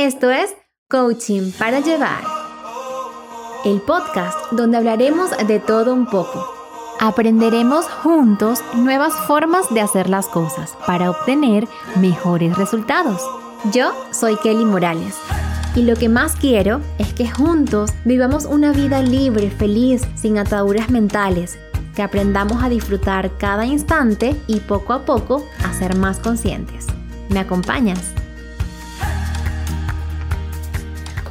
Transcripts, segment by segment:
Esto es Coaching para Llevar, el podcast donde hablaremos de todo un poco. Aprenderemos juntos nuevas formas de hacer las cosas para obtener mejores resultados. Yo soy Kelly Morales y lo que más quiero es que juntos vivamos una vida libre, feliz, sin ataduras mentales, que aprendamos a disfrutar cada instante y poco a poco a ser más conscientes. ¿Me acompañas?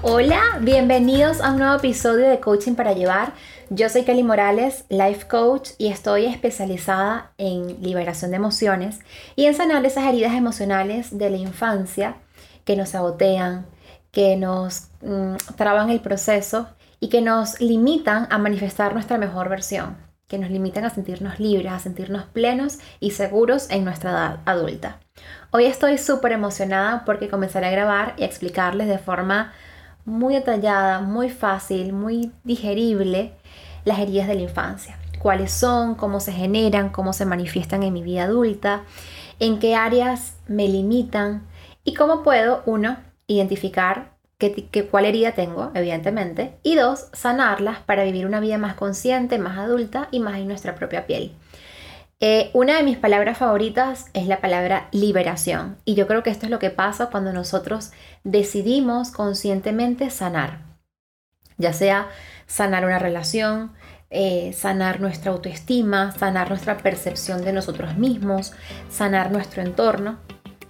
Hola, bienvenidos a un nuevo episodio de Coaching para Llevar. Yo soy Kelly Morales, Life Coach, y estoy especializada en liberación de emociones y en sanar esas heridas emocionales de la infancia que nos sabotean, que nos mm, traban el proceso y que nos limitan a manifestar nuestra mejor versión, que nos limitan a sentirnos libres, a sentirnos plenos y seguros en nuestra edad adulta. Hoy estoy súper emocionada porque comenzaré a grabar y a explicarles de forma muy detallada, muy fácil, muy digerible las heridas de la infancia. Cuáles son, cómo se generan, cómo se manifiestan en mi vida adulta, en qué áreas me limitan y cómo puedo, uno, identificar qué, cuál herida tengo, evidentemente, y dos, sanarlas para vivir una vida más consciente, más adulta y más en nuestra propia piel. Eh, una de mis palabras favoritas es la palabra liberación y yo creo que esto es lo que pasa cuando nosotros decidimos conscientemente sanar, ya sea sanar una relación, eh, sanar nuestra autoestima, sanar nuestra percepción de nosotros mismos, sanar nuestro entorno.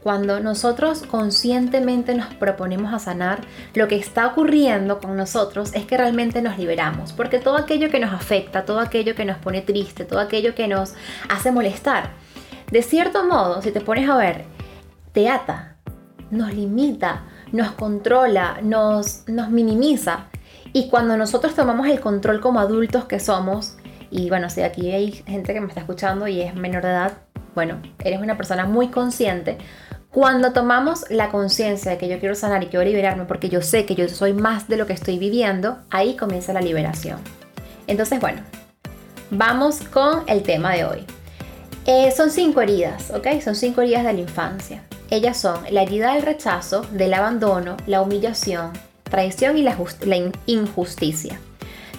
Cuando nosotros conscientemente nos proponemos a sanar, lo que está ocurriendo con nosotros es que realmente nos liberamos, porque todo aquello que nos afecta, todo aquello que nos pone triste, todo aquello que nos hace molestar, de cierto modo, si te pones a ver, te ata, nos limita, nos controla, nos, nos minimiza. Y cuando nosotros tomamos el control como adultos que somos, y bueno, si aquí hay gente que me está escuchando y es menor de edad, bueno, eres una persona muy consciente, cuando tomamos la conciencia de que yo quiero sanar y quiero liberarme porque yo sé que yo soy más de lo que estoy viviendo, ahí comienza la liberación. Entonces, bueno, vamos con el tema de hoy. Eh, son cinco heridas, ¿ok? Son cinco heridas de la infancia. Ellas son la herida del rechazo, del abandono, la humillación, traición y la, la injusticia.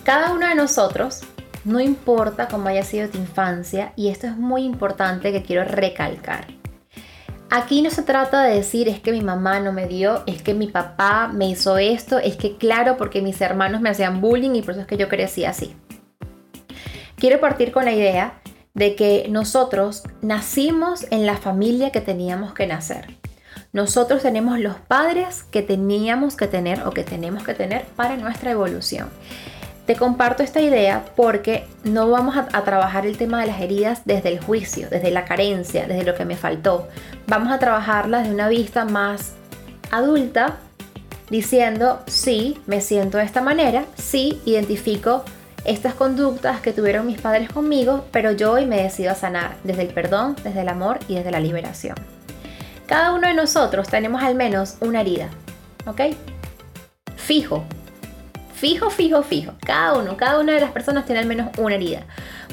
Cada uno de nosotros, no importa cómo haya sido tu infancia, y esto es muy importante que quiero recalcar Aquí no se trata de decir es que mi mamá no me dio, es que mi papá me hizo esto, es que claro, porque mis hermanos me hacían bullying y por eso es que yo crecí así. Quiero partir con la idea de que nosotros nacimos en la familia que teníamos que nacer. Nosotros tenemos los padres que teníamos que tener o que tenemos que tener para nuestra evolución. Te comparto esta idea porque no vamos a, trabajar el tema de las heridas desde el juicio, desde la carencia, desde lo que me faltó. Vamos a trabajarlas de una vista más adulta, diciendo, sí, me siento de esta manera, sí, identifico estas conductas que tuvieron mis padres conmigo, pero yo hoy me decido a sanar desde el perdón, desde el amor y desde la liberación. Cada uno de nosotros tenemos al menos una herida, ¿ok? Fijo, Fijo, fijo, fijo. Cada uno, cada una de las personas tiene al menos una herida.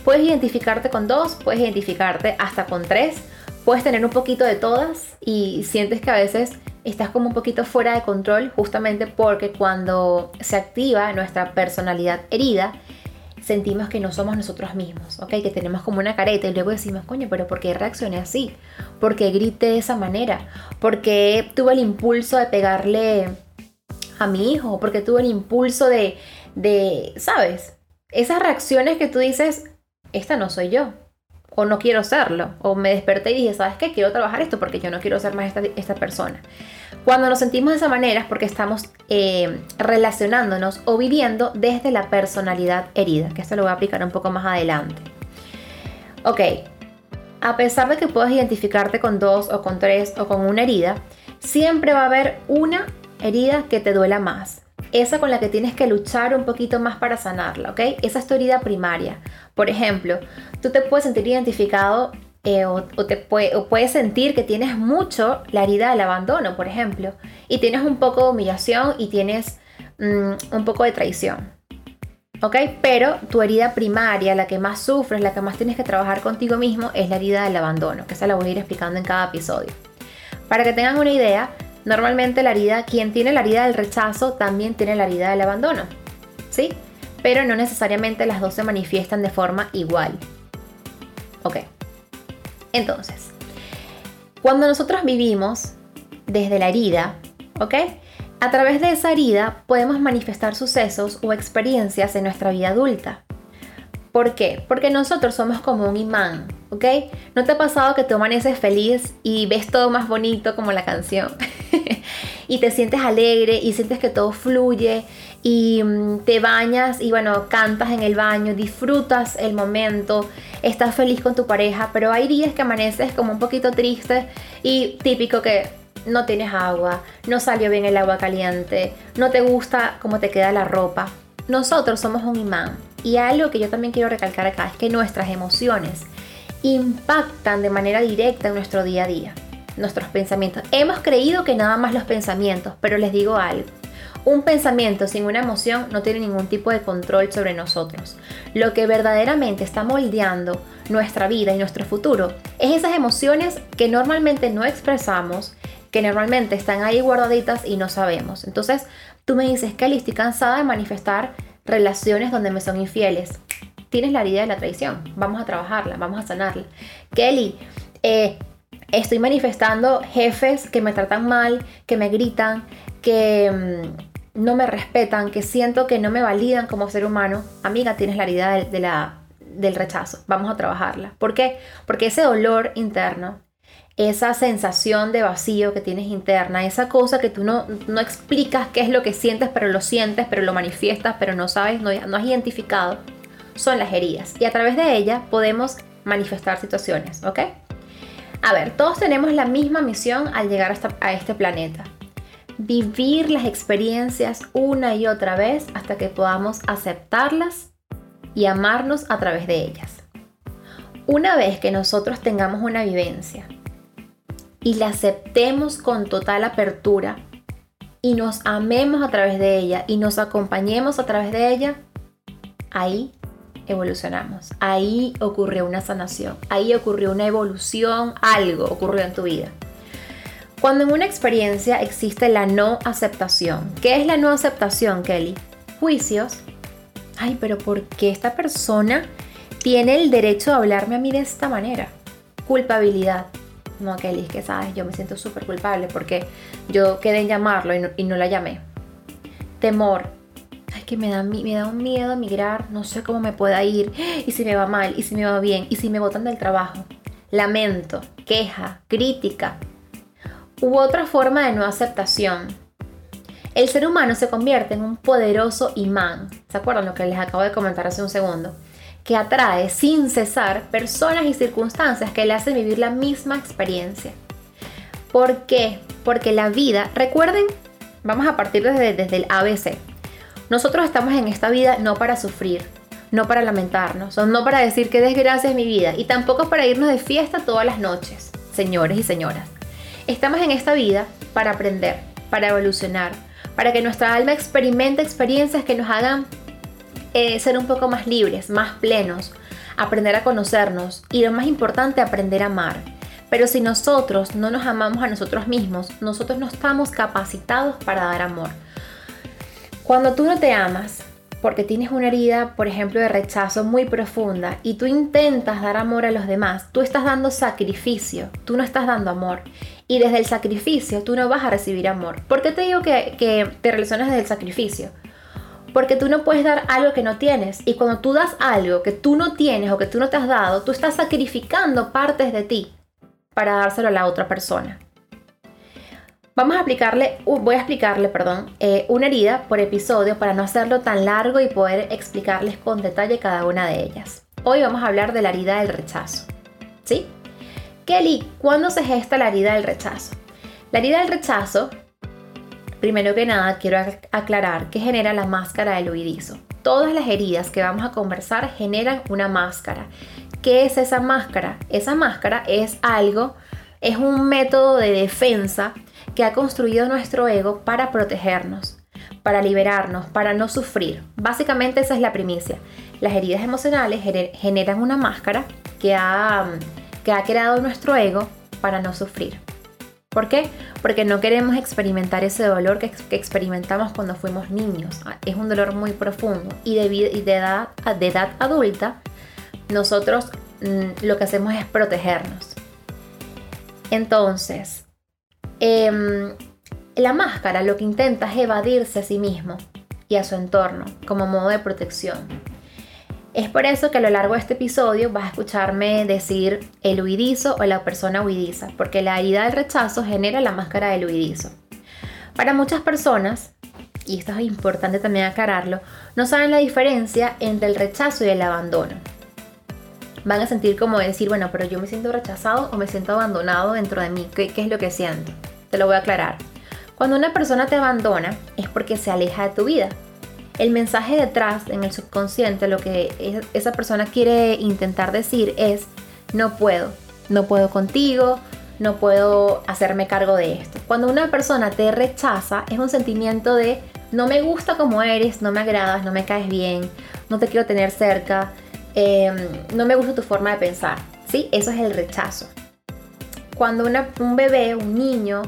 Puedes identificarte con dos, puedes identificarte hasta con tres, puedes tener un poquito de todas y sientes que a veces estás como un poquito fuera de control justamente porque cuando se activa nuestra personalidad herida, sentimos que no somos nosotros mismos, ¿ok? Que tenemos como una careta y luego decimos, coño, pero ¿por qué reaccioné así? ¿Por qué grité de esa manera? ¿Por qué tuve el impulso de pegarle a mi hijo, porque tuve el impulso de, de, ¿sabes? Esas reacciones que tú dices, esta no soy yo, o no quiero serlo, o me desperté y dije, ¿sabes qué? Quiero trabajar esto porque yo no quiero ser más esta, persona. Cuando nos sentimos de esa manera es porque estamos eh, relacionándonos o viviendo desde la personalidad herida, que esto lo voy a aplicar un poco más adelante. Ok, a pesar de que puedas identificarte con dos o con tres o con una herida, siempre va a haber una herida que te duela más. Esa con la que tienes que luchar un poquito más para sanarla, ¿ok? Esa es tu herida primaria. Por ejemplo, tú te puedes sentir identificado eh, o, te puedes sentir que tienes mucho la herida del abandono, por ejemplo, y tienes un poco de humillación y tienes mm, un poco de traición. ¿Ok? Pero tu herida primaria, la que más sufres, la que más tienes que trabajar contigo mismo, es la herida del abandono, que esa la voy a ir explicando en cada episodio. Para que tengan una idea, Normalmente la herida, quien tiene la herida del rechazo también tiene la herida del abandono, ¿sí? Pero no necesariamente las dos se manifiestan de forma igual. Ok. Entonces, cuando nosotros vivimos desde la herida, ¿ok? A través de esa herida podemos manifestar sucesos o experiencias en nuestra vida adulta. ¿Por qué? Porque nosotros somos como un imán, ¿ok? ¿No te ha pasado que te amaneces feliz y ves todo más bonito como la canción? y te sientes alegre y sientes que todo fluye y mm, te bañas y bueno, cantas en el baño, disfrutas el momento, estás feliz con tu pareja, pero hay días que amaneces como un poquito triste y típico que no tienes agua, no salió bien el agua caliente, no te gusta cómo te queda la ropa. Nosotros somos un imán y algo que yo también quiero recalcar acá es que nuestras emociones impactan de manera directa en nuestro día a día, nuestros pensamientos. Hemos creído que nada más los pensamientos, pero les digo algo. Un pensamiento sin una emoción no tiene ningún tipo de control sobre nosotros. Lo que verdaderamente está moldeando nuestra vida y nuestro futuro es esas emociones que normalmente no expresamos, que normalmente están ahí guardaditas y no sabemos. Entonces, tú me dices, Kelly, estoy cansada de manifestar relaciones donde me son infieles. Tienes la herida de la traición. Vamos a trabajarla, vamos a sanarla. Kelly, eh, estoy manifestando jefes que me tratan mal, que me gritan, que mm, no me respetan, que siento que no me validan como ser humano. Amiga, tienes la herida de la, del rechazo. Vamos a trabajarla. ¿Por qué? Porque ese dolor interno esa sensación de vacío que tienes interna, esa cosa que tú no, no explicas qué es lo que sientes, pero lo sientes, pero lo manifiestas, pero no sabes, no, no has identificado, son las heridas. Y a través de ellas podemos manifestar situaciones, ¿ok? A ver, todos tenemos la misma misión al llegar a este planeta. Vivir las experiencias una y otra vez hasta que podamos aceptarlas y amarnos a través de ellas. Una vez que nosotros tengamos una vivencia, y la aceptemos con total apertura y nos amemos a través de ella y nos acompañemos a través de ella, ahí evolucionamos. Ahí ocurrió una sanación, ahí ocurrió una evolución, algo ocurrió en tu vida. Cuando en una experiencia existe la no aceptación, ¿qué es la no aceptación, Kelly? Juicios. Ay, pero ¿por qué esta persona tiene el derecho de hablarme a mí de esta manera? Culpabilidad no, Kelly, es que sabes, yo me siento súper culpable porque yo quedé en llamarlo y no, la llamé. Temor. Ay, que me da, me da un miedo migrar, no sé cómo me pueda ir, y si me va mal, y si me va bien, y si me botan del trabajo. Lamento, queja, crítica. U otra forma de no aceptación. El ser humano se convierte en un poderoso imán. ¿Se acuerdan lo que les acabo de comentar hace un segundo? Que atrae sin cesar personas y circunstancias que le hacen vivir la misma experiencia. ¿Por qué? Porque la vida, recuerden, vamos a partir desde, desde el ABC. Nosotros estamos en esta vida no para sufrir, no para lamentarnos, no para decir que desgracia es mi vida y tampoco para irnos de fiesta todas las noches, señores y señoras. Estamos en esta vida para aprender, para evolucionar, para que nuestra alma experimente experiencias que nos hagan eh, ser un poco más libres, más plenos, aprender a conocernos y lo más importante, aprender a amar. Pero si nosotros no nos amamos a nosotros mismos, nosotros no estamos capacitados para dar amor. Cuando tú no te amas, porque tienes una herida, por ejemplo, de rechazo muy profunda y tú intentas dar amor a los demás, tú estás dando sacrificio, tú no estás dando amor. Y desde el sacrificio tú no vas a recibir amor. ¿Por qué te digo que, que te relacionas desde el sacrificio? Porque tú no puedes dar algo que no tienes. Y cuando tú das algo que tú no tienes o que tú no te has dado, tú estás sacrificando partes de ti para dárselo a la otra persona. Vamos a aplicarle, voy a explicarle, perdón, eh, una herida por episodio para no hacerlo tan largo y poder explicarles con detalle cada una de ellas. Hoy vamos a hablar de la herida del rechazo. ¿Sí? Kelly, ¿cuándo se gesta la herida del rechazo? La herida del rechazo Primero que nada, quiero aclarar que genera la máscara del huidizo. Todas las heridas que vamos a conversar generan una máscara. ¿Qué es esa máscara? Esa máscara es algo, es un método de defensa que ha construido nuestro ego para protegernos, para liberarnos, para no sufrir. Básicamente esa es la primicia. Las heridas emocionales generan una máscara que que ha creado nuestro ego para no sufrir. ¿Por qué? Porque no queremos experimentar ese dolor que, experimentamos cuando fuimos niños. Ah, es un dolor muy profundo y de, y edad, de edad adulta nosotros mm, lo que hacemos es protegernos. Entonces, em, la máscara lo que intenta es evadirse a sí mismo y a su entorno como modo de protección. Es por eso que a lo largo de este episodio vas a escucharme decir el huidizo o la persona huidiza, porque la herida del rechazo genera la máscara del huidizo. Para muchas personas, y esto es importante también aclararlo, no saben la diferencia entre el rechazo y el abandono. Van a sentir como decir, bueno, pero yo me siento rechazado o me siento abandonado dentro de mí. ¿Qué, qué es lo que siento? Te lo voy a aclarar. Cuando una persona te abandona es porque se aleja de tu vida, el mensaje detrás en el subconsciente, lo que esa persona quiere intentar decir es, no puedo, no puedo contigo, no puedo hacerme cargo de esto. Cuando una persona te rechaza es un sentimiento de, no me gusta como eres, no me agradas, no me caes bien, no te quiero tener cerca, em, no me gusta tu forma de pensar. ¿sí? Eso es el rechazo. Cuando un bebé, un niño,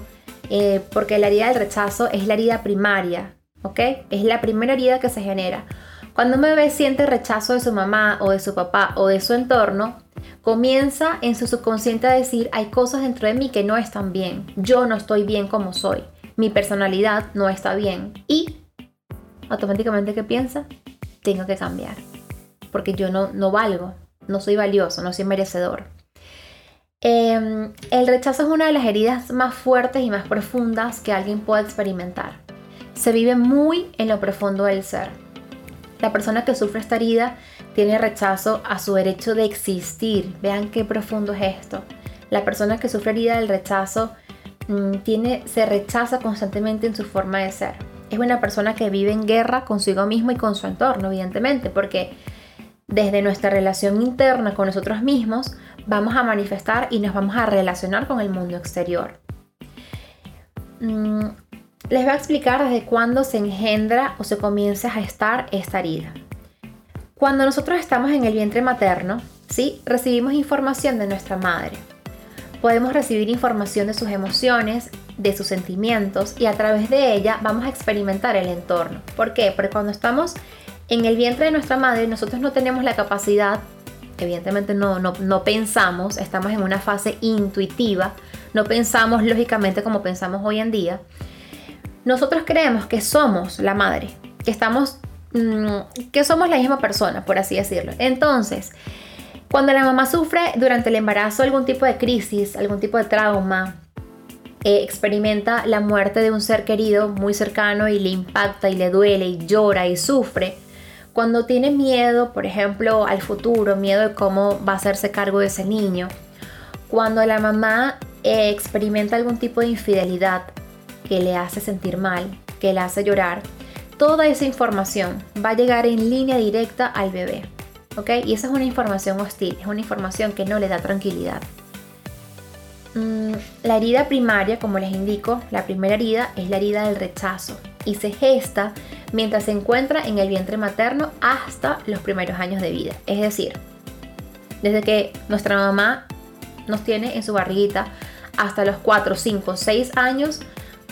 eh, porque la herida del rechazo es la herida primaria, ¿ok? Es la primera herida que se genera. Cuando un bebé siente rechazo de su mamá o de su papá o de su entorno, comienza en su subconsciente a decir, hay cosas dentro de mí que no están bien, yo no estoy bien como soy, mi personalidad no está bien y automáticamente ¿qué piensa? Tengo que cambiar, porque yo no, no valgo, no soy valioso, no soy merecedor. Em, el rechazo es una de las heridas más fuertes y más profundas que alguien puede experimentar se vive muy en lo profundo del ser. La persona que sufre esta herida tiene rechazo a su derecho de existir. Vean qué profundo es esto. La persona que sufre herida del rechazo mm, tiene, se rechaza constantemente en su forma de ser. Es una persona que vive en guerra consigo mismo y con su entorno, evidentemente, porque desde nuestra relación interna con nosotros mismos vamos a manifestar y nos vamos a relacionar con el mundo exterior. Les voy a explicar desde cuándo se engendra o se comienza a gestar esta herida. Cuando nosotros estamos en el vientre materno, ¿sí? recibimos información de nuestra madre. Podemos recibir información de sus emociones, de sus sentimientos y a través de ella vamos a experimentar el entorno. ¿Por qué? Porque cuando estamos en el vientre de nuestra madre nosotros no tenemos la capacidad, evidentemente no, no pensamos, estamos en una fase intuitiva, no pensamos lógicamente como pensamos hoy en día nosotros creemos que somos la madre, que estamos, mm, que somos la misma persona, por así decirlo. Entonces, cuando la mamá sufre durante el embarazo algún tipo de crisis, algún tipo de trauma, eh, experimenta la muerte de un ser querido muy cercano y le impacta y le duele y llora y sufre, cuando tiene miedo, por ejemplo, al futuro, miedo de cómo va a hacerse cargo de ese niño, cuando la mamá eh, experimenta algún tipo de infidelidad, que le hace sentir mal, que le hace llorar, toda esa información va a llegar en línea directa al bebé. ¿Ok? Y esa es una información hostil, es una información que no le da tranquilidad. Mm, la herida primaria, como les indico, la primera herida es la herida del rechazo y se gesta mientras se encuentra en el vientre materno hasta los primeros años de vida. Es decir, desde que nuestra mamá nos tiene en su barriguita hasta los 4, 5, 6 años,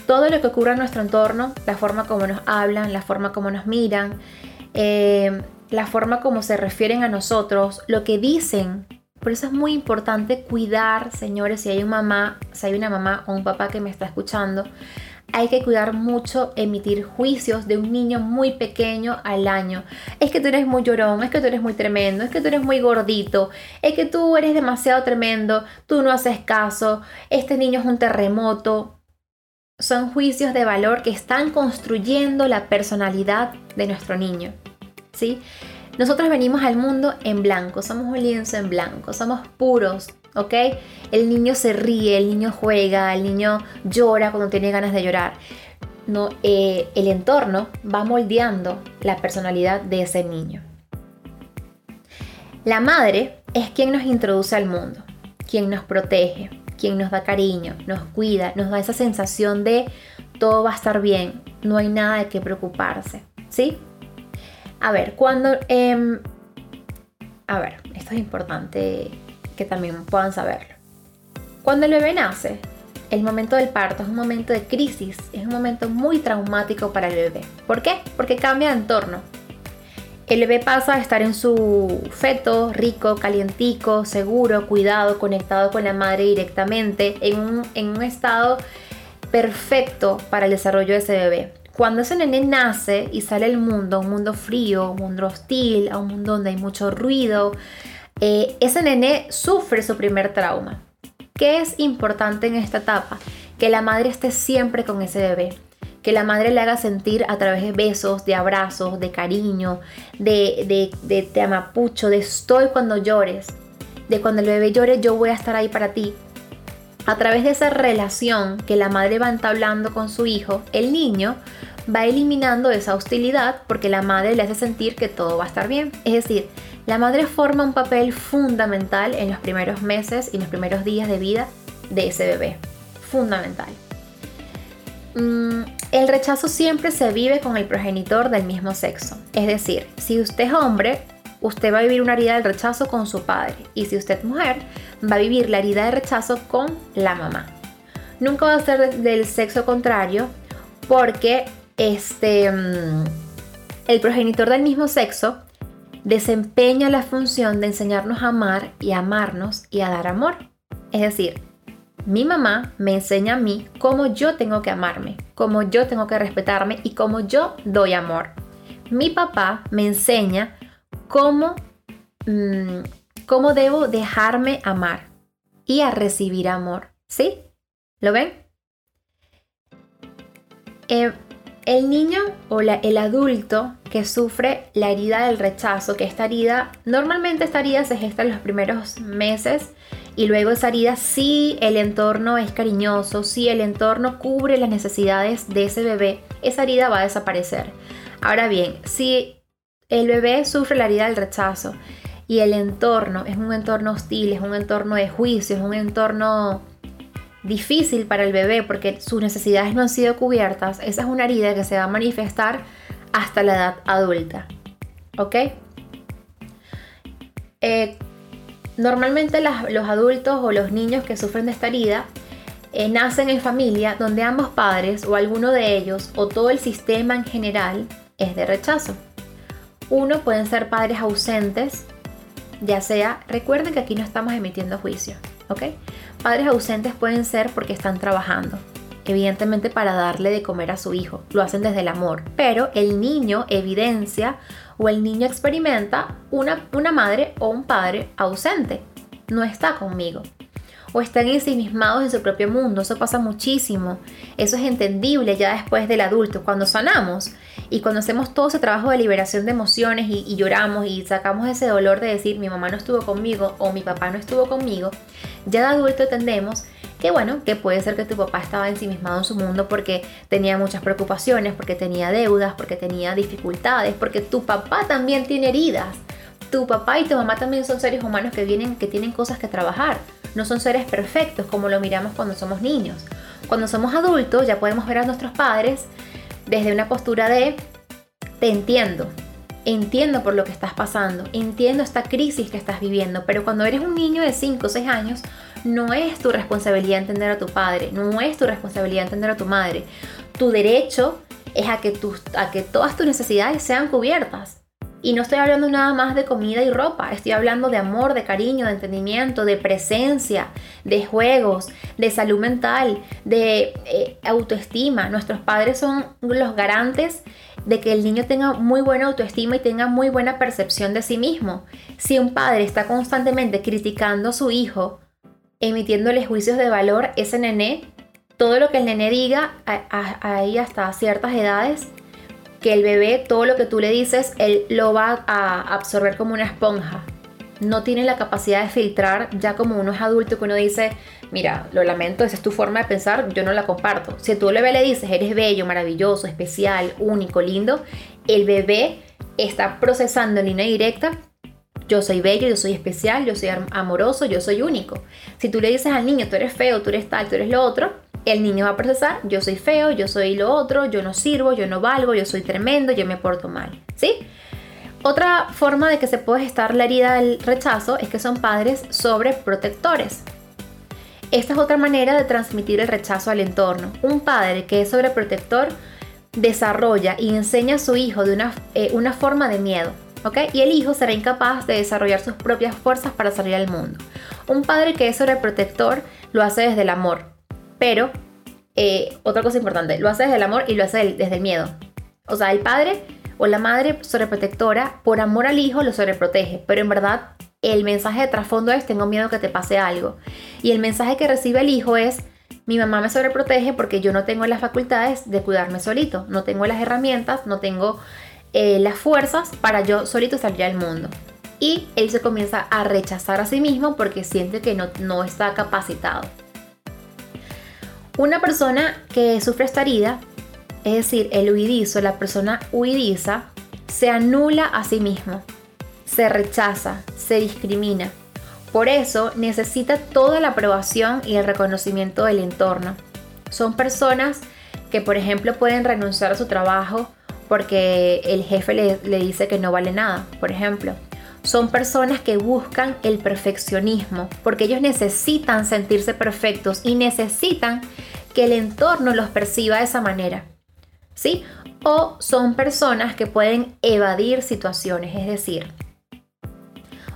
todo lo que ocurre en nuestro entorno, la forma como nos hablan, la forma como nos miran, eh, la forma como se refieren a nosotros, lo que dicen. Por eso es muy importante cuidar, señores, si hay una mamá, si hay una mamá o un papá que me está escuchando, hay que cuidar mucho emitir juicios de un niño muy pequeño al año. Es que tú eres muy llorón, es que tú eres muy tremendo, es que tú eres muy gordito, es que tú eres demasiado tremendo, tú no haces caso, este niño es un terremoto son juicios de valor que están construyendo la personalidad de nuestro niño. ¿sí? Nosotros venimos al mundo en blanco, somos un lienzo en blanco, somos puros, ¿ok? El niño se ríe, el niño juega, el niño llora cuando tiene ganas de llorar. No, eh, el entorno va moldeando la personalidad de ese niño. La madre es quien nos introduce al mundo, quien nos protege, quien nos da cariño, nos cuida, nos da esa sensación de todo va a estar bien, no hay nada de qué preocuparse, ¿sí? A ver, cuando... Em, a ver, esto es importante que también puedan saberlo. Cuando el bebé nace, el momento del parto es un momento de crisis, es un momento muy traumático para el bebé. ¿Por qué? Porque cambia de entorno. El bebé pasa a estar en su feto rico, calientico, seguro, cuidado, conectado con la madre directamente, en un, estado perfecto para el desarrollo de ese bebé. Cuando ese nene nace y sale al mundo, un mundo frío, un mundo hostil, a un mundo donde hay mucho ruido, eh, ese nene sufre su primer trauma. ¿Qué es importante en esta etapa? Que la madre esté siempre con ese bebé. Que la madre le haga sentir a través de besos, de abrazos, de cariño, de, de, de te amapucho, de estoy cuando llores, de cuando el bebé llore yo voy a estar ahí para ti. A través de esa relación que la madre va entablando con su hijo, el niño va eliminando esa hostilidad porque la madre le hace sentir que todo va a estar bien. Es decir, la madre forma un papel fundamental en los primeros meses y los primeros días de vida de ese bebé. Fundamental. Mm, el rechazo siempre se vive con el progenitor del mismo sexo. Es decir, si usted es hombre, usted va a vivir una herida de rechazo con su padre. Y si usted es mujer, va a vivir la herida de rechazo con la mamá. Nunca va a ser del sexo contrario porque este, mm, el progenitor del mismo sexo desempeña la función de enseñarnos a amar y a amarnos y a dar amor. Es decir, mi mamá me enseña a mí cómo yo tengo que amarme, cómo yo tengo que respetarme y cómo yo doy amor. Mi papá me enseña cómo, mm, cómo debo dejarme amar y a recibir amor. ¿Sí? ¿Lo ven? Eh, el niño o el adulto que sufre la herida del rechazo, que esta herida, normalmente esta herida se gesta en los primeros meses y luego esa herida si el entorno es cariñoso, si el entorno cubre las necesidades de ese bebé, esa herida va a desaparecer. Ahora bien, si el bebé sufre la herida del rechazo y el entorno es un entorno hostil, es un entorno de juicio, es un entorno difícil para el bebé porque sus necesidades no han sido cubiertas, esa es una herida que se va a manifestar hasta la edad adulta. ¿Ok? Eh, normalmente los adultos o los niños que sufren de esta herida eh, nacen en familia donde ambos padres o alguno de ellos o todo el sistema en general es de rechazo. Uno pueden ser padres ausentes, ya sea, recuerden que aquí no estamos emitiendo juicio, ¿ok? Padres ausentes pueden ser porque están trabajando, evidentemente para darle de comer a su hijo, lo hacen desde el amor, pero el niño evidencia o el niño experimenta una, una madre o un padre ausente, no está conmigo o están ensimismados en su propio mundo. Eso pasa muchísimo. Eso es entendible ya después del adulto. Cuando sanamos y cuando hacemos todo ese trabajo de liberación de emociones y, y, lloramos y sacamos ese dolor de decir mi mamá no estuvo conmigo o mi papá no estuvo conmigo, ya de adulto entendemos que bueno, que puede ser que tu papá estaba ensimismado en su mundo porque tenía muchas preocupaciones, porque tenía deudas, porque tenía dificultades, porque tu papá también tiene heridas. Tu papá y tu mamá también son seres humanos que vienen que tienen cosas que trabajar no son seres perfectos como lo miramos cuando somos niños. Cuando somos adultos ya podemos ver a nuestros padres desde una postura de te entiendo, entiendo por lo que estás pasando, entiendo esta crisis que estás viviendo, pero cuando eres un niño de 5 o 6 años, no es tu responsabilidad entender a tu padre, no es tu responsabilidad entender a tu madre. Tu derecho es a que, a que todas tus necesidades sean cubiertas. Y no estoy hablando nada más de comida y ropa, estoy hablando de amor, de cariño, de entendimiento, de presencia, de juegos, de salud mental, de eh, autoestima. Nuestros padres son los garantes de que el niño tenga muy buena autoestima y tenga muy buena percepción de sí mismo. Si un padre está constantemente criticando a su hijo, emitiéndole juicios de valor, ese nené, todo lo que el nené diga ahí hasta ciertas edades, que el bebé, todo lo que tú le dices, él lo va a absorber como una esponja. No tiene la capacidad de filtrar ya como uno es adulto que uno dice, mira, lo lamento, esa es tu forma de pensar, yo no la comparto. Si tú al bebé le dices, eres bello, maravilloso, especial, único, lindo, el bebé está procesando en línea directa yo soy bello, yo soy especial, yo soy amoroso, yo soy único. Si tú le dices al niño, tú eres feo, tú eres tal, tú eres lo otro, el niño va a procesar, yo soy feo, yo soy lo otro, yo no sirvo, yo no valgo, yo soy tremendo, yo me porto mal, ¿sí? Otra forma de que se puede gestar la herida del rechazo es que son padres sobreprotectores. Esta es otra manera de transmitir el rechazo al entorno. Un padre que es sobreprotector desarrolla y enseña a su hijo de una, eh, una forma de miedo. ¿Ok? Y el hijo será incapaz de desarrollar sus propias fuerzas para salir al mundo. Un padre que es sobreprotector lo hace desde el amor, pero eh, otra cosa importante, lo hace desde el amor y lo hace desde el miedo. O sea, el padre o la madre sobreprotectora, por amor al hijo, lo sobreprotege, pero en verdad el mensaje de trasfondo es tengo miedo que te pase algo. Y el mensaje que recibe el hijo es mi mamá me sobreprotege porque yo no tengo las facultades de cuidarme solito, no tengo las herramientas, no tengo eh, las fuerzas para yo solito salir al mundo. Y él se comienza a rechazar a sí mismo porque siente que no, no está capacitado. Una persona que sufre esta herida, es decir, el huidizo, la persona huidiza, se anula a sí mismo, se rechaza, se discrimina. Por eso necesita toda la aprobación y el reconocimiento del entorno. Son personas que, por ejemplo, pueden renunciar a su trabajo porque el jefe le, dice que no vale nada, por ejemplo. Son personas que buscan el perfeccionismo porque ellos necesitan sentirse perfectos y necesitan que el entorno los perciba de esa manera. ¿Sí? O son personas que pueden evadir situaciones, es decir,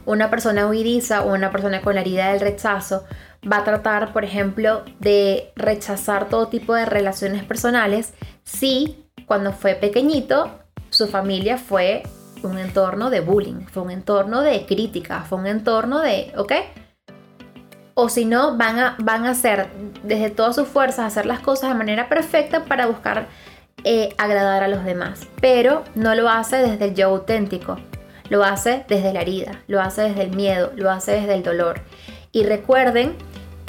una persona huidiza o una persona con la herida del rechazo va a tratar, por ejemplo, de rechazar todo tipo de relaciones personales si cuando fue pequeño su familia fue un entorno de bullying, fue un entorno de crítica, fue un entorno de, ¿ok? O si no, van a, van a hacer desde todas sus fuerzas, hacer las cosas de manera perfecta para buscar eh, agradar a los demás. Pero no lo hace desde el yo auténtico, lo hace desde la herida, lo hace desde el miedo, lo hace desde el dolor. Y recuerden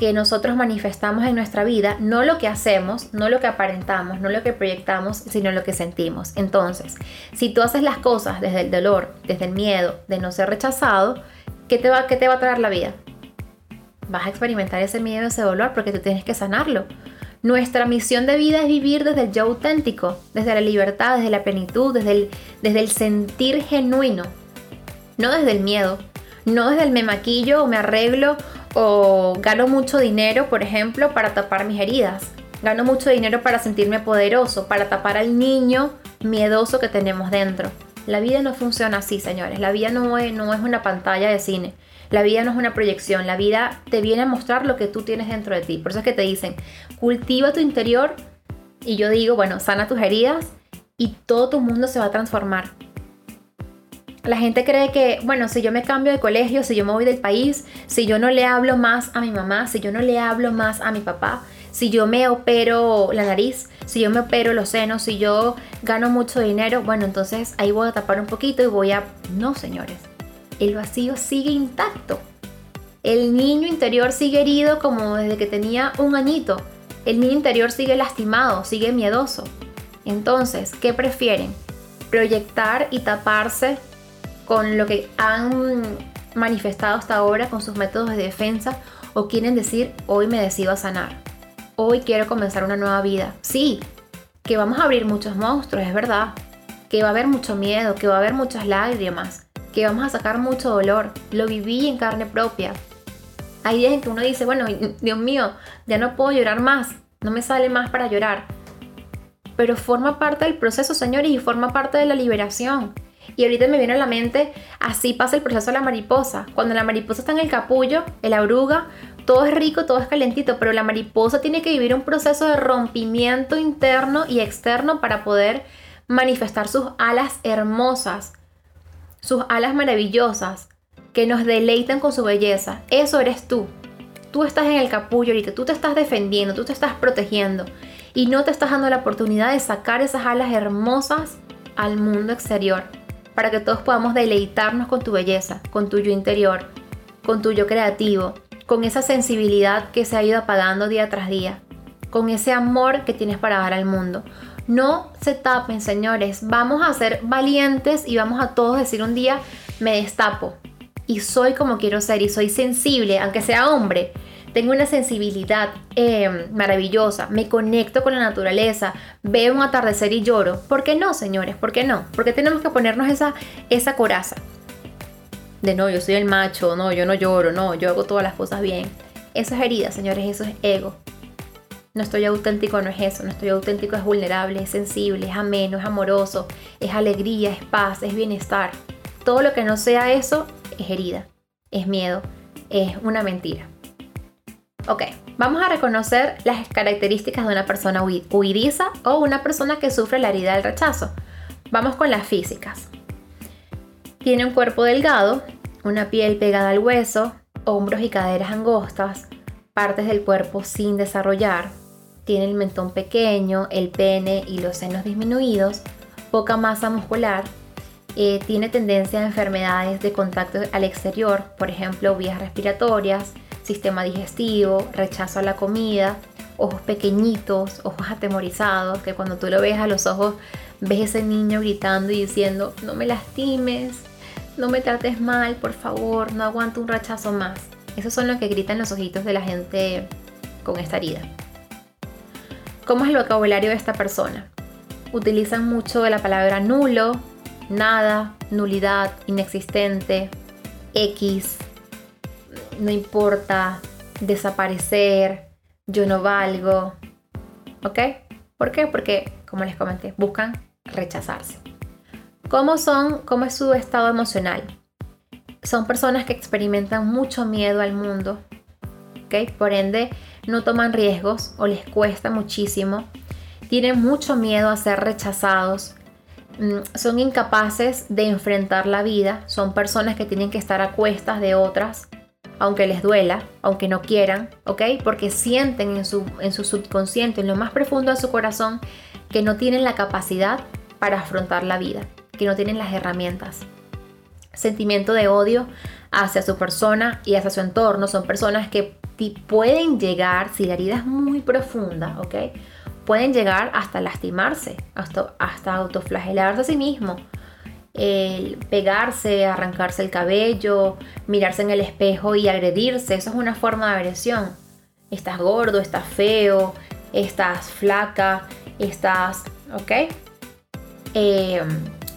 que nosotros manifestamos en nuestra vida no lo que hacemos, no lo que aparentamos, no lo que proyectamos, sino lo que sentimos. Entonces, si tú haces las cosas desde el dolor, desde el miedo de no ser rechazado, ¿qué te va, qué te va a traer la vida? Vas a experimentar ese miedo, ese dolor, porque tú tienes que sanarlo. Nuestra misión de vida es vivir desde el yo auténtico, desde la libertad, desde la plenitud, desde el, desde el sentir genuino, no desde el miedo, no desde el me maquillo o me arreglo o gano mucho dinero, por ejemplo, para tapar mis heridas. Gano mucho dinero para sentirme poderoso, para tapar al niño miedoso que tenemos dentro. La vida no funciona así, señores. La vida no es, no es una pantalla de cine. La vida no es una proyección. La vida te viene a mostrar lo que tú tienes dentro de ti. Por eso es que te dicen, cultiva tu interior. Y yo digo, bueno, sana tus heridas y todo tu mundo se va a transformar. La gente cree que, bueno, si yo me cambio de colegio, si yo me voy del país, si yo no le hablo más a mi mamá, si yo no le hablo más a mi papá, si yo me opero la nariz, si yo me opero los senos, si yo gano mucho dinero, bueno, entonces ahí voy a tapar un poquito y voy a... No, señores, el vacío sigue intacto. El niño interior sigue herido como desde que tenía un añito. El niño interior sigue lastimado, sigue miedoso. Entonces, ¿qué prefieren? ¿Proyectar y taparse con lo que han manifestado hasta ahora con sus métodos de defensa o quieren decir hoy me decido a sanar, hoy quiero comenzar una nueva vida. Sí, que vamos a abrir muchos monstruos, es verdad, que va a haber mucho miedo, que va a haber muchas lágrimas, que vamos a sacar mucho dolor. Lo viví en carne propia. Hay días en que uno dice, bueno, Dios mío, ya no puedo llorar más, no me sale más para llorar. Pero forma parte del proceso, señores, y forma parte de la liberación. Y ahorita me viene a la mente, así pasa el proceso de la mariposa. Cuando la mariposa está en el capullo, en la oruga, todo es rico, todo es calentito, pero la mariposa tiene que vivir un proceso de rompimiento interno y externo para poder manifestar sus alas hermosas, sus alas maravillosas, que nos deleitan con su belleza. Eso eres tú. Tú estás en el capullo ahorita, tú te estás defendiendo, tú te estás protegiendo y no te estás dando la oportunidad de sacar esas alas hermosas al mundo exterior para que todos podamos deleitarnos con tu belleza, con tu yo interior, con tu yo creativo, con esa sensibilidad que se ha ido apagando día tras día, con ese amor que tienes para dar al mundo. No se tapen, señores, vamos a ser valientes y vamos a todos decir un día, me destapo y soy como quiero ser y soy sensible, aunque sea hombre, tengo una sensibilidad em, maravillosa, me conecto con la naturaleza, veo un atardecer y lloro. ¿Por qué no, señores? ¿Por qué no? Porque tenemos que ponernos esa, esa coraza. De no, yo soy el macho, no, yo no lloro, no, yo hago todas las cosas bien. Eso es herida, señores, eso es ego. No estoy auténtico, no es eso. No estoy auténtico, es vulnerable, es sensible, es ameno, es amoroso, es alegría, es paz, es bienestar. Todo lo que no sea eso es herida, es miedo, es una mentira. Ok, vamos a reconocer las características de una persona huidiza o una persona que sufre la herida del rechazo. Vamos con las físicas. Tiene un cuerpo delgado, una piel pegada al hueso, hombros y caderas angostas, partes del cuerpo sin desarrollar, tiene el mentón pequeño, el pene y los senos disminuidos, poca masa muscular, eh, tiene tendencia a enfermedades de contacto al exterior, por ejemplo, vías respiratorias, sistema digestivo, rechazo a la comida, ojos pequeñitos, ojos atemorizados, que cuando tú lo ves a los ojos ves ese niño gritando y diciendo, no me lastimes, no me trates mal, por favor, no aguanto un rechazo más. Esos son los que gritan los ojitos de la gente con esta herida. ¿Cómo es el vocabulario de esta persona? Utilizan mucho la palabra nulo, nada, nulidad, inexistente, X, no importa, desaparecer, yo no valgo. ¿Ok? ¿Por qué? Porque, como les comenté, buscan rechazarse. ¿Cómo son? ¿Cómo es su estado emocional? Son personas que experimentan mucho miedo al mundo. ¿Ok? Por ende, no toman riesgos o les cuesta muchísimo. Tienen mucho miedo a ser rechazados. Mm, son incapaces de enfrentar la vida. Son personas que tienen que estar a cuestas de otras, aunque les duela, aunque no quieran, ¿ok? Porque sienten en su, en su subconsciente, en lo más profundo de su corazón, que no tienen la capacidad para afrontar la vida que no tienen las herramientas. Sentimiento de odio hacia su persona y hacia su entorno. Son personas que pueden llegar, si la herida es muy profunda, ¿ok? Pueden llegar hasta lastimarse, hasta, hasta autoflagelarse a sí mismo. El pegarse, arrancarse el cabello, mirarse en el espejo y agredirse, eso es una forma de agresión. Estás gordo, estás feo, estás flaca, estás, ¿ok? Eh,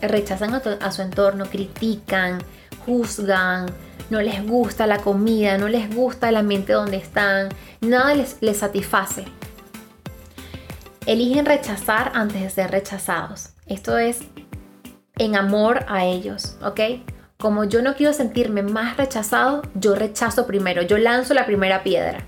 rechazan a, su entorno, critican, juzgan, no les gusta la comida, no les gusta el ambiente donde están, nada les, les satisface. Eligen rechazar antes de ser rechazados. Esto es en amor a ellos, ¿ok? Como yo no quiero sentirme más rechazado, yo rechazo primero, yo lanzo la primera piedra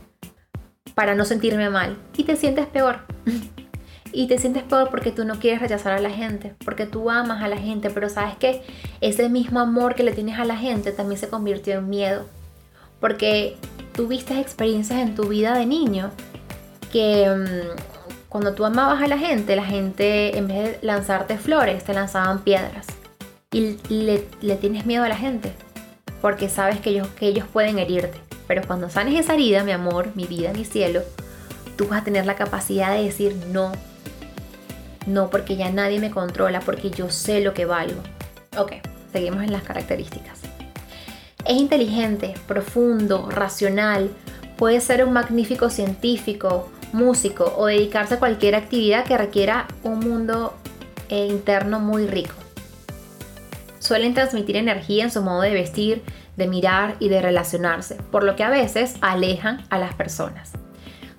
para no sentirme mal y te sientes peor. y te sientes peor porque tú no quieres rechazar a la gente, porque tú amas a la gente, pero sabes que ese mismo amor que le tienes a la gente también se convirtió en miedo, porque tuviste experiencias en tu vida de niño que mm, cuando tú amabas a la gente, la gente en vez de lanzarte flores, te lanzaban piedras y le, tienes miedo a la gente, porque sabes que ellos, que ellos pueden herirte. Pero cuando sanes esa herida, mi amor, mi vida, mi cielo, tú vas a tener la capacidad de decir no no porque ya nadie me controla, porque yo sé lo que valgo. Ok, seguimos en las características. Es inteligente, profundo, racional, puede ser un magnífico científico, músico o dedicarse a cualquier actividad que requiera un mundo interno muy rico. Suelen transmitir energía en su modo de vestir, de mirar y de relacionarse, por lo que a veces alejan a las personas.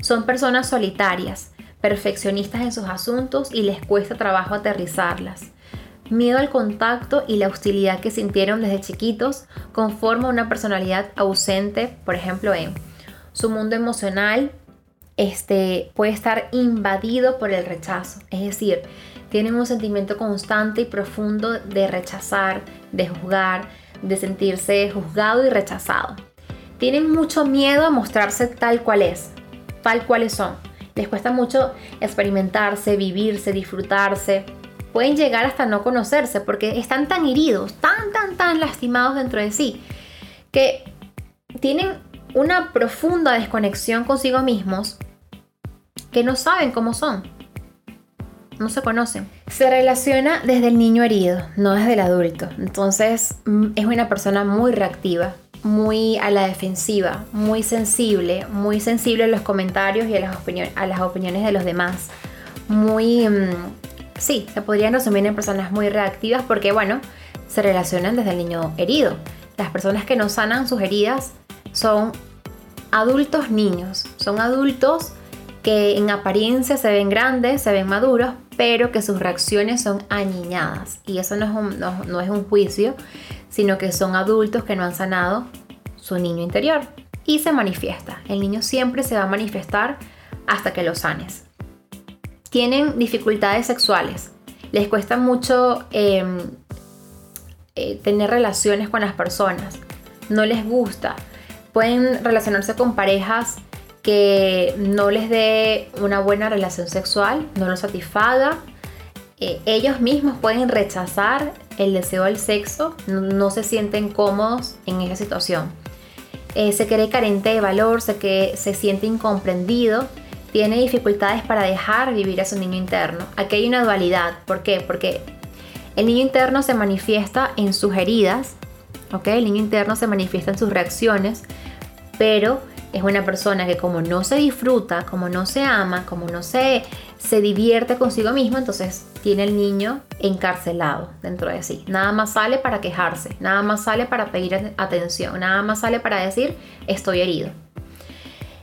Son personas solitarias, perfeccionistas en sus asuntos y les cuesta trabajo aterrizarlas. Miedo al contacto y la hostilidad que sintieron desde chiquitos conforma una personalidad ausente, por ejemplo, en su mundo emocional este, puede estar invadido por el rechazo, es decir, tienen un sentimiento constante y profundo de rechazar, de juzgar, de sentirse juzgado y rechazado. Tienen mucho miedo a mostrarse tal cual es, tal cuales son les cuesta mucho experimentarse, vivirse, disfrutarse. Pueden llegar hasta no conocerse porque están tan heridos, tan, tan, tan lastimados dentro de sí, que tienen una profunda desconexión consigo mismos que no saben cómo son. No se conocen. Se relaciona desde el niño herido, no desde el adulto. Entonces mm, es una persona muy reactiva, muy a la defensiva, muy sensible, muy sensible a los comentarios y a las, opiniones, a las opiniones de los demás. Muy, mm, sí, se podrían resumir en personas muy reactivas porque, bueno, se relacionan desde el niño herido. Las personas que no sanan sus heridas son adultos niños, son adultos que en apariencia se ven grandes, se ven maduros, pero que sus reacciones son aniñadas. Y eso no es un, no es un juicio, sino que son adultos que no han sanado su niño interior. Y se manifiesta. El niño siempre se va a manifestar hasta que lo sanes. Tienen dificultades sexuales. Les cuesta mucho em, eh, tener relaciones con las personas. No les gusta. Pueden relacionarse con parejas que no les dé una buena relación sexual, no los satisfaga. Eh, ellos mismos pueden rechazar el deseo del sexo, no, se sienten cómodos en esa situación. Eh, se cree carente de valor, se, que, se siente incomprendido, tiene dificultades para dejar vivir a su niño interno. Aquí hay una dualidad. ¿Por qué? Porque el niño interno se manifiesta en sus heridas, ¿ok? El niño interno se manifiesta en sus reacciones, pero es una persona que como no se disfruta, como no se ama, como no se, se divierte consigo mismo, entonces tiene el niño encarcelado dentro de sí. Nada más sale para quejarse, nada más sale para pedir atención, nada más sale para decir estoy herido.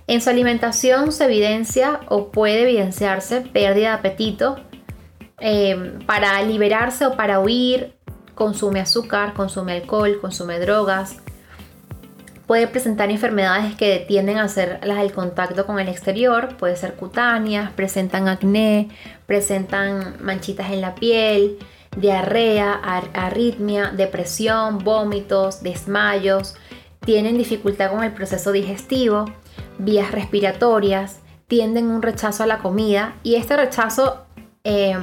En su alimentación se evidencia o puede evidenciarse pérdida de apetito. Eh, para liberarse o para huir, consume azúcar, consume alcohol, consume drogas. Puede presentar enfermedades que tienden a hacer las del contacto con el exterior, puede ser cutáneas, presentan acné, presentan manchitas en la piel, diarrea, arritmia, depresión, vómitos, desmayos, tienen dificultad con el proceso digestivo, vías respiratorias, tienden un rechazo a la comida y este rechazo eh,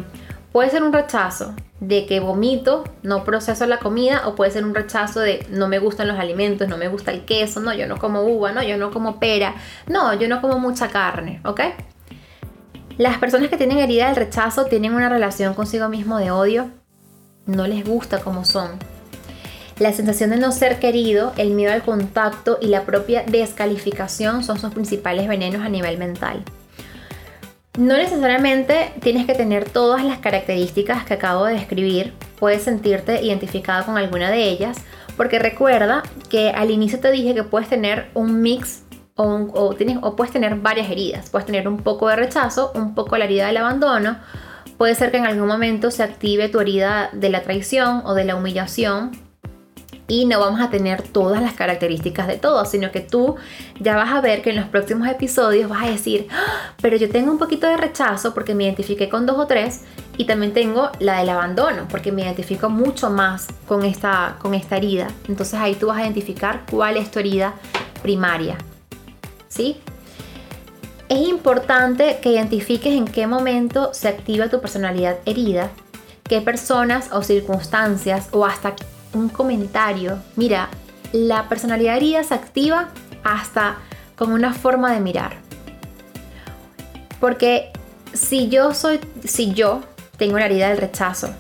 puede ser un rechazo de que vomito, no proceso la comida o puede ser un rechazo de no me gustan los alimentos, no me gusta el queso, no, yo no como uva, no, yo no como pera, no, yo no como mucha carne, ¿ok? Las personas que tienen herida del rechazo tienen una relación consigo mismo de odio, no les gusta como son, la sensación de no ser querido, el miedo al contacto y la propia descalificación son sus principales venenos a nivel mental. No necesariamente tienes que tener todas las características que acabo de describir, puedes sentirte identificada con alguna de ellas, porque recuerda que al inicio te dije que puedes tener un mix o, tienes, o puedes tener varias heridas, puedes tener un poco de rechazo, un poco la herida del abandono, puede ser que en algún momento se active tu herida de la traición o de la humillación, y no vamos a tener todas las características de todo, sino que tú ya vas a ver que en los próximos episodios vas a decir, ¡Ah! pero yo tengo un poquito de rechazo porque me identifiqué con dos o tres y también tengo la del abandono porque me identifico mucho más con esta, con esta herida. Entonces ahí tú vas a identificar cuál es tu herida primaria. ¿Sí? Es importante que identifiques en qué momento se activa tu personalidad herida, qué personas o circunstancias o hasta un comentario. Mira, la personalidad herida se activa hasta con una forma de mirar. Porque si yo soy, si yo tengo una herida del rechazo,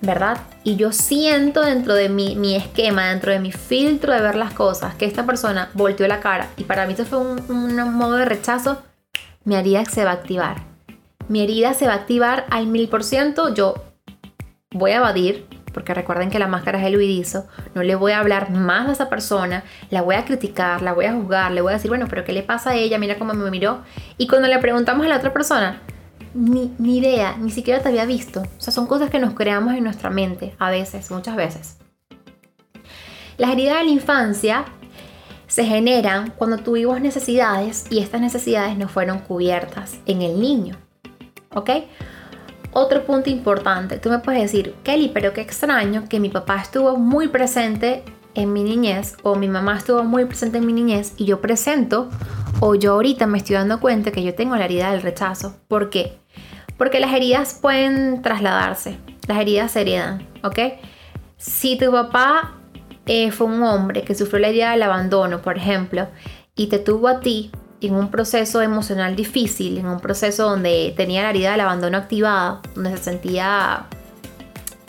¿verdad? Y yo siento dentro de mi, mi, esquema, dentro de mi filtro de ver las cosas, que esta persona volteó la cara y para mí esto fue un, un modo de rechazo, mi herida se va a activar. Mi herida se va a activar al mil por ciento. Yo voy a evadir, porque recuerden que la máscara es el huidizo, no le voy a hablar más a esa persona, la voy a criticar, la voy a juzgar, le voy a decir, bueno, pero ¿qué le pasa a ella? Mira cómo me miró. Y cuando le preguntamos a la otra persona, ni, ni idea, ni siquiera te había visto. O sea, son cosas que nos creamos en nuestra mente, a veces, muchas veces. Las heridas de la infancia se generan cuando tuvimos necesidades y estas necesidades no fueron cubiertas en el niño. ¿Ok? Otro punto importante, tú me puedes decir, Kelly, pero qué extraño que mi papá estuvo muy presente en mi niñez o mi mamá estuvo muy presente en mi niñez y yo presento o yo ahorita me estoy dando cuenta que yo tengo la herida del rechazo. ¿Por qué? Porque las heridas pueden trasladarse, las heridas se heredan, ¿ok? Si tu papá eh, fue un hombre que sufrió la herida del abandono, por ejemplo, y te tuvo a ti en un proceso emocional difícil, en un proceso donde tenía la herida del abandono activada, donde se sentía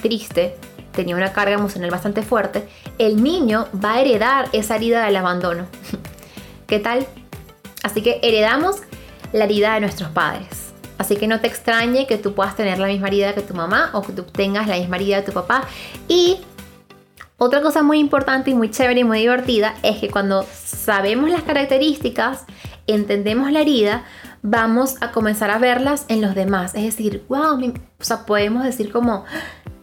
triste, tenía una carga emocional bastante fuerte, el niño va a heredar esa herida del abandono. ¿Qué tal? Así que heredamos la herida de nuestros padres. Así que no te extrañe que tú puedas tener la misma herida que tu mamá o que tú tengas la misma herida de tu papá. Y Otra cosa muy importante y muy chévere y muy divertida es que cuando sabemos las características, entendemos la herida, vamos a comenzar a verlas en los demás. Es decir, wow, o sea, podemos decir como,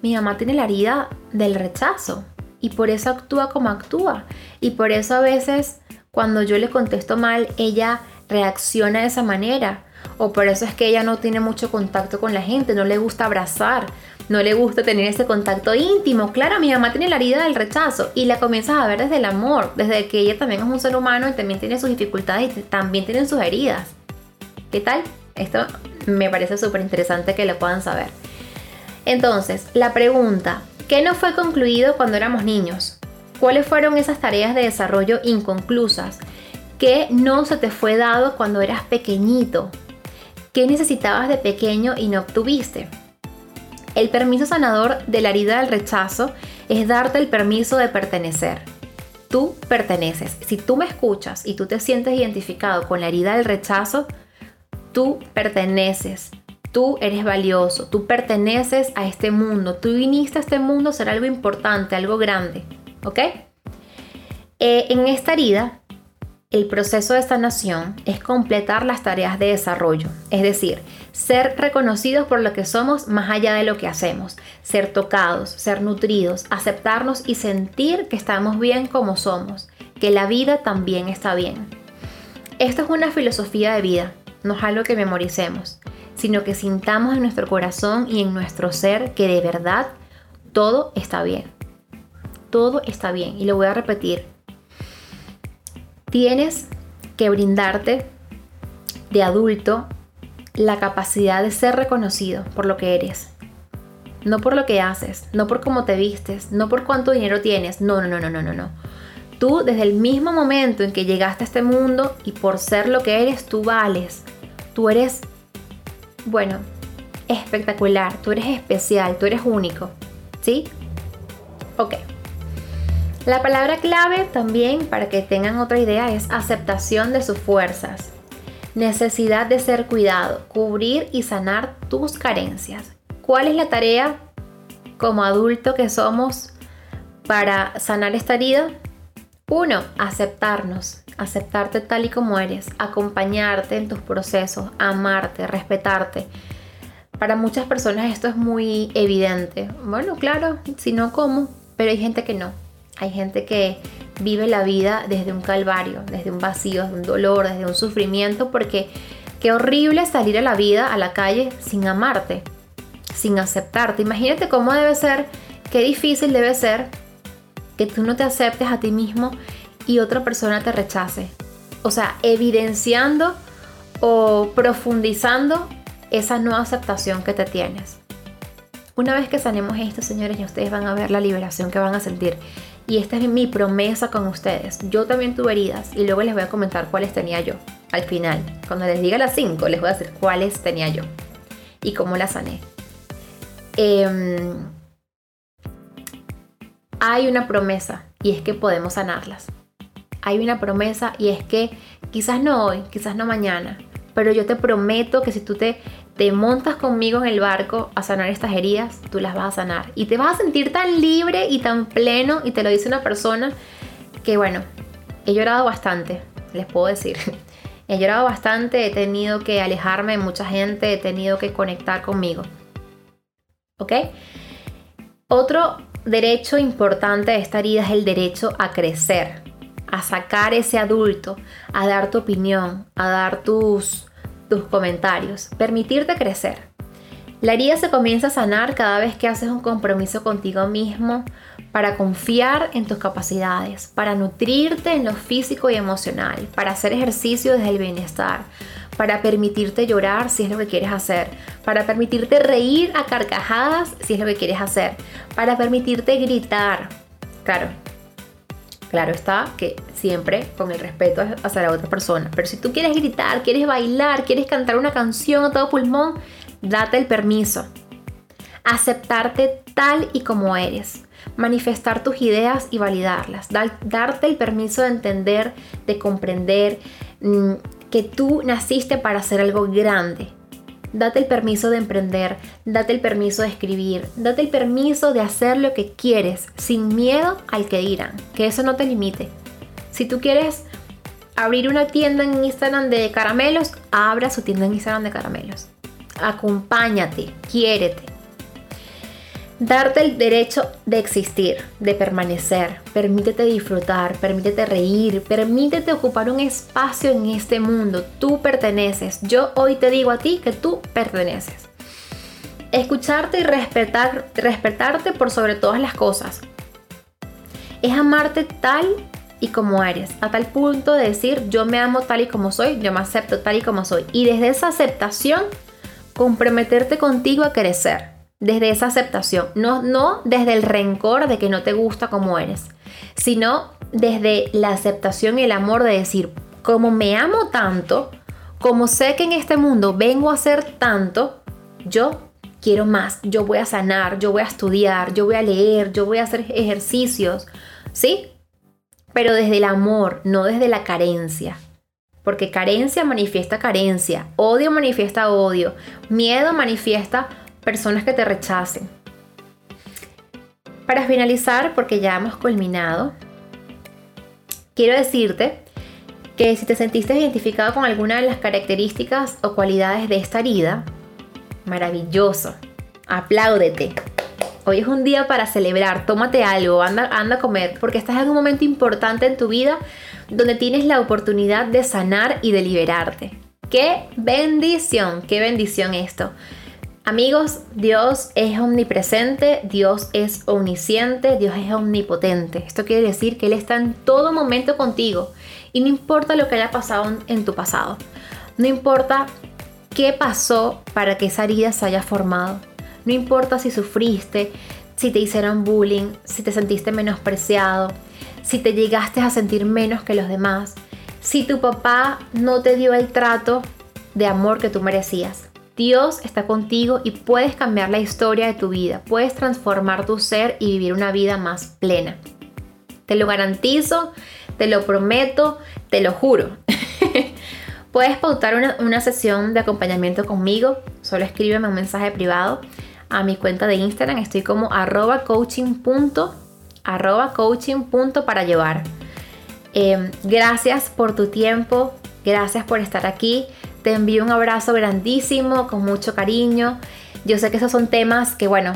mi mamá tiene la herida del rechazo y por eso actúa como actúa. Y por eso a veces cuando yo le contesto mal, ella reacciona de esa manera. O por eso es que ella no tiene mucho contacto con la gente, no le gusta abrazar, no le gusta tener ese contacto íntimo. Claro, mi mamá tiene la herida del rechazo y la comienzas a ver desde el amor, desde que ella también es un ser humano y también tiene sus dificultades y también tiene sus heridas. ¿Qué tal? Esto me parece súper interesante que lo puedan saber. Entonces, la pregunta, ¿qué no fue concluido cuando éramos niños? ¿Cuáles fueron esas tareas de desarrollo inconclusas? ¿Qué no se te fue dado cuando eras pequeñito? ¿Qué necesitabas de pequeño y no obtuviste? El permiso sanador de la herida del rechazo es darte el permiso de pertenecer. Tú perteneces. Si tú me escuchas y tú te sientes identificado con la herida del rechazo, tú perteneces. Tú eres valioso, tú perteneces a este mundo, tú viniste a este mundo a ser algo importante, algo grande, ¿ok? Eh, en esta herida el proceso de sanación es completar las tareas de desarrollo, es decir, ser reconocidos por lo que somos más allá de lo que hacemos, ser tocados, ser nutridos, aceptarnos y sentir que estamos bien como somos, que la vida también está bien. Esto es una filosofía de vida, no es algo que memoricemos, sino que sintamos en nuestro corazón y en nuestro ser que de verdad todo está bien. Todo está bien. Y lo voy a repetir, Tienes que brindarte de adulto la capacidad de ser reconocido por lo que eres. No por lo que haces, no por cómo te vistes, no por cuánto dinero tienes. No, no, no, no, no, no. Tú desde el mismo momento en que llegaste a este mundo y por ser lo que eres, tú vales. Tú eres, bueno, espectacular, tú eres especial, tú eres único. ¿Sí? Ok. La palabra clave también, para que tengan otra idea, es aceptación de sus fuerzas. Necesidad de ser cuidado, cubrir y sanar tus carencias. ¿Cuál es la tarea como adulto que somos para sanar esta herida? Uno, aceptarnos, aceptarte tal y como eres, acompañarte en tus procesos, amarte, respetarte. Para muchas personas esto es muy evidente. Bueno, claro, si no, ¿cómo? Pero hay gente que no. Hay gente que vive la vida desde un calvario, desde un vacío, desde un dolor, desde un sufrimiento, porque qué horrible salir a la vida, a la calle, sin amarte, sin aceptarte. Imagínate cómo debe ser, qué difícil debe ser que tú no te aceptes a ti mismo y otra persona te rechace. O sea, evidenciando o profundizando esa no aceptación que te tienes. Una vez que sanemos esto, señores, y ustedes van a ver la liberación que van a sentir. Y esta es mi promesa con ustedes. Yo también tuve heridas y luego les voy a comentar cuáles tenía yo. Al final, cuando les diga las 5, les voy a decir cuáles tenía yo y cómo las sané. Em, hay una promesa y es que podemos sanarlas. Hay una promesa y es que quizás no hoy, quizás no mañana, pero yo te prometo que si tú te te montas conmigo en el barco a sanar estas heridas, tú las vas a sanar. Y te vas a sentir tan libre y tan pleno, y te lo dice una persona que, bueno, he llorado bastante, les puedo decir. He llorado bastante, he tenido que alejarme de mucha gente, he tenido que conectar conmigo. ¿Ok? Otro derecho importante de esta herida es el derecho a crecer, a sacar ese adulto, a dar tu opinión, a dar tus tus comentarios, permitirte crecer. La herida se comienza a sanar cada vez que haces un compromiso contigo mismo para confiar en tus capacidades, para nutrirte en lo físico y emocional, para hacer ejercicio desde el bienestar, para permitirte llorar si es lo que quieres hacer, para permitirte reír a carcajadas si es lo que quieres hacer, para permitirte gritar. Claro, Claro está que siempre con el respeto hacia la otra persona. Pero si tú quieres gritar, quieres bailar, quieres cantar una canción a todo pulmón, date el permiso. Aceptarte tal y como eres. Manifestar tus ideas y validarlas. darte el permiso de entender, de comprender mm, que tú naciste para hacer algo grande. Date el permiso de emprender, date el permiso de escribir, date el permiso de hacer lo que quieres sin miedo al que dirán, que eso no te limite. Si tú quieres abrir una tienda en Instagram de caramelos, abra su tienda en Instagram de caramelos. Acompáñate, quiérete. Darte el derecho de existir, de permanecer. Permítete disfrutar, permítete reír, permítete ocupar un espacio en este mundo. Tú perteneces. Yo hoy te digo a ti que tú perteneces. Escucharte y respetar, respetarte por sobre todas las cosas. Es amarte tal y como eres, a tal punto de decir yo me amo tal y como soy, yo me acepto tal y como soy. Y desde esa aceptación, comprometerte contigo a crecer. Desde esa aceptación, no, no desde el rencor de que no te gusta como eres, sino desde la aceptación y el amor de decir, como me amo tanto, como sé que en este mundo vengo a ser tanto, yo quiero más, yo voy a sanar, yo voy a estudiar, yo voy a leer, yo voy a hacer ejercicios, ¿sí? pero desde el amor, no desde la carencia. Porque carencia manifiesta carencia, odio manifiesta odio, miedo manifiesta personas que te rechacen. Para finalizar, porque ya hemos culminado, quiero decirte que si te sentiste identificado con alguna de las características o cualidades de esta herida, maravilloso, apláudete. Hoy es un día para celebrar, tómate algo, anda, anda a comer, porque estás en un momento importante en tu vida donde tienes la oportunidad de sanar y de liberarte. ¡Qué bendición! ¡Qué bendición esto! Amigos, Dios es omnipresente, Dios es omnisciente, Dios es omnipotente. Esto quiere decir que Él está en todo momento contigo y no importa lo que haya pasado en tu pasado, no importa qué pasó para que esa herida se haya formado. No importa si sufriste, si te hicieron bullying, si te sentiste menospreciado, si te llegaste a sentir menos que los demás, si tu papá no te dio el trato de amor que tú merecías. Dios está contigo y puedes cambiar la historia de tu vida, puedes transformar tu ser y vivir una vida más plena. Te lo garantizo, te lo prometo, te lo juro. puedes pautar una, sesión de acompañamiento conmigo, solo escríbeme un mensaje privado a mi cuenta de Instagram. Estoy como arroba coaching para llevar. Em, gracias por tu tiempo, gracias por estar aquí. Te envío un abrazo grandísimo, con mucho cariño. Yo sé que esos son temas que, bueno,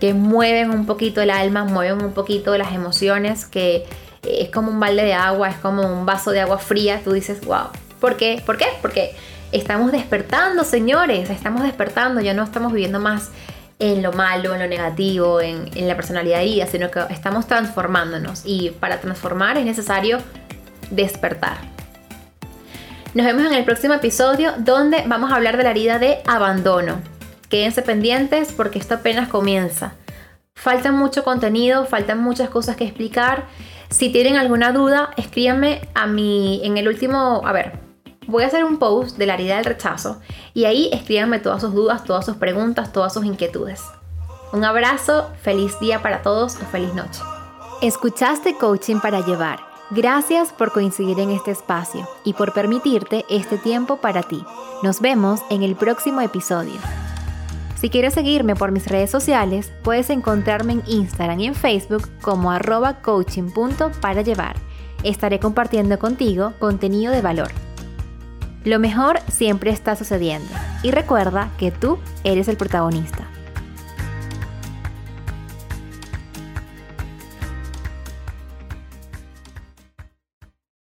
que mueven un poquito el alma, mueven un poquito las emociones, que es como un balde de agua, es como un vaso de agua fría. Tú dices, wow, ¿por qué? ¿Por qué? Porque estamos despertando, señores, estamos despertando, ya no estamos viviendo más en lo malo, en lo negativo, en, la personalidad herida, sino que estamos transformándonos y para transformar es necesario despertar. Nos vemos en el próximo episodio donde vamos a hablar de la herida de abandono. Quédense pendientes porque esto apenas comienza. Falta mucho contenido, faltan muchas cosas que explicar. Si tienen alguna duda, escríbanme a mí en el último, a ver, voy a hacer un post de la herida del rechazo y ahí escríbanme todas sus dudas, todas sus preguntas, todas sus inquietudes. Un abrazo, feliz día para todos o feliz noche. Escuchaste Coaching para Llevar. Gracias por coincidir en este espacio y por permitirte este tiempo para ti. Nos vemos en el próximo episodio. Si quieres seguirme por mis redes sociales, puedes encontrarme en Instagram y en Facebook como arroba. Estaré compartiendo contigo contenido de valor. Lo mejor siempre está sucediendo y recuerda que tú eres el protagonista.